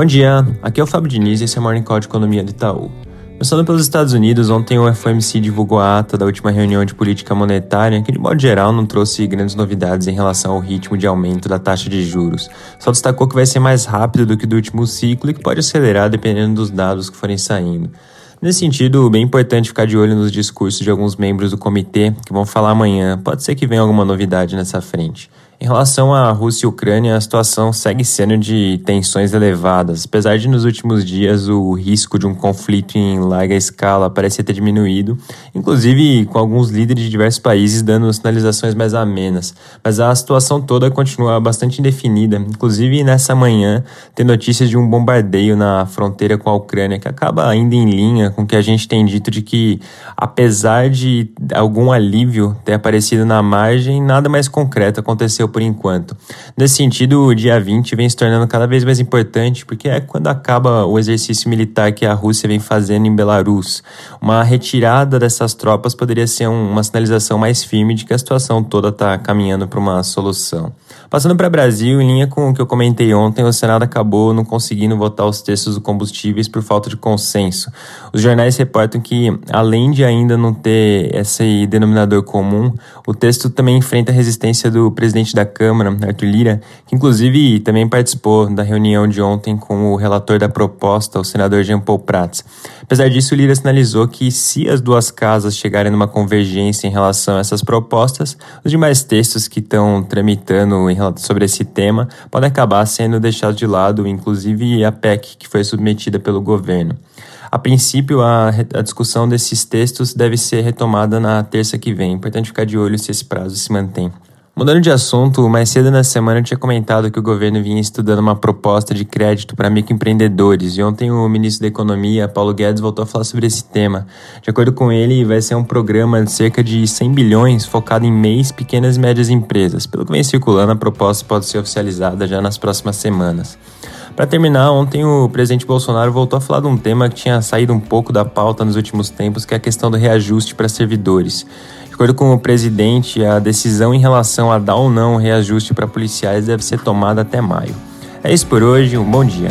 Bom dia, aqui é o Fábio Diniz e esse é o Morning Call de Economia do Itaú. Começando pelos Estados Unidos, ontem o FOMC divulgou a ata da última reunião de política monetária, que de modo geral não trouxe grandes novidades em relação ao ritmo de aumento da taxa de juros. Só destacou que vai ser mais rápido do que do último ciclo e que pode acelerar dependendo dos dados que forem saindo. Nesse sentido, bem importante ficar de olho nos discursos de alguns membros do comitê que vão falar amanhã. Pode ser que venha alguma novidade nessa frente. Em relação à Rússia e Ucrânia, a situação segue sendo de tensões elevadas, apesar de nos últimos dias o risco de um conflito em larga escala parecer ter diminuído, inclusive com alguns líderes de diversos países dando sinalizações mais amenas. Mas a situação toda continua bastante indefinida, inclusive nessa manhã tem notícias de um bombardeio na fronteira com a Ucrânia que acaba ainda em linha com o que a gente tem dito de que, apesar de algum alívio ter aparecido na margem, nada mais concreto aconteceu por enquanto. Nesse sentido, o dia 20 vem se tornando cada vez mais importante, porque é quando acaba o exercício militar que a Rússia vem fazendo em Belarus. Uma retirada dessas tropas poderia ser uma sinalização mais firme de que a situação toda está caminhando para uma solução. Passando para Brasil, em linha com o que eu comentei ontem, o Senado acabou não conseguindo votar os textos dos combustíveis por falta de consenso. Os jornais reportam que, além de ainda não ter esse denominador comum, o texto também enfrenta a resistência do presidente da da Câmara, Arthur Lira, que inclusive também participou da reunião de ontem com o relator da proposta, o senador Jean Paul Prats. Apesar disso, Lira sinalizou que se as duas casas chegarem numa convergência em relação a essas propostas, os demais textos que estão tramitando sobre esse tema podem acabar sendo deixados de lado, inclusive a PEC que foi submetida pelo governo. A princípio, a, a, discussão desses textos deve ser retomada na terça que vem. Importante ficar de olho se esse prazo se mantém. Mudando de assunto, mais cedo na semana eu tinha comentado que o governo vinha estudando uma proposta de crédito para microempreendedores e ontem o ministro da Economia, Paulo Guedes, voltou a falar sobre esse tema. De acordo com ele, vai ser um programa de cerca de 100 bilhões focado em MEIs, pequenas e médias empresas. Pelo que vem circulando, a proposta pode ser oficializada já nas próximas semanas. Para terminar, ontem o presidente Bolsonaro voltou a falar de um tema que tinha saído um pouco da pauta nos últimos tempos, que é a questão do reajuste para servidores acordo com o presidente, a decisão em relação a dar ou não reajuste para policiais deve ser tomada até maio. É isso por hoje, um bom dia.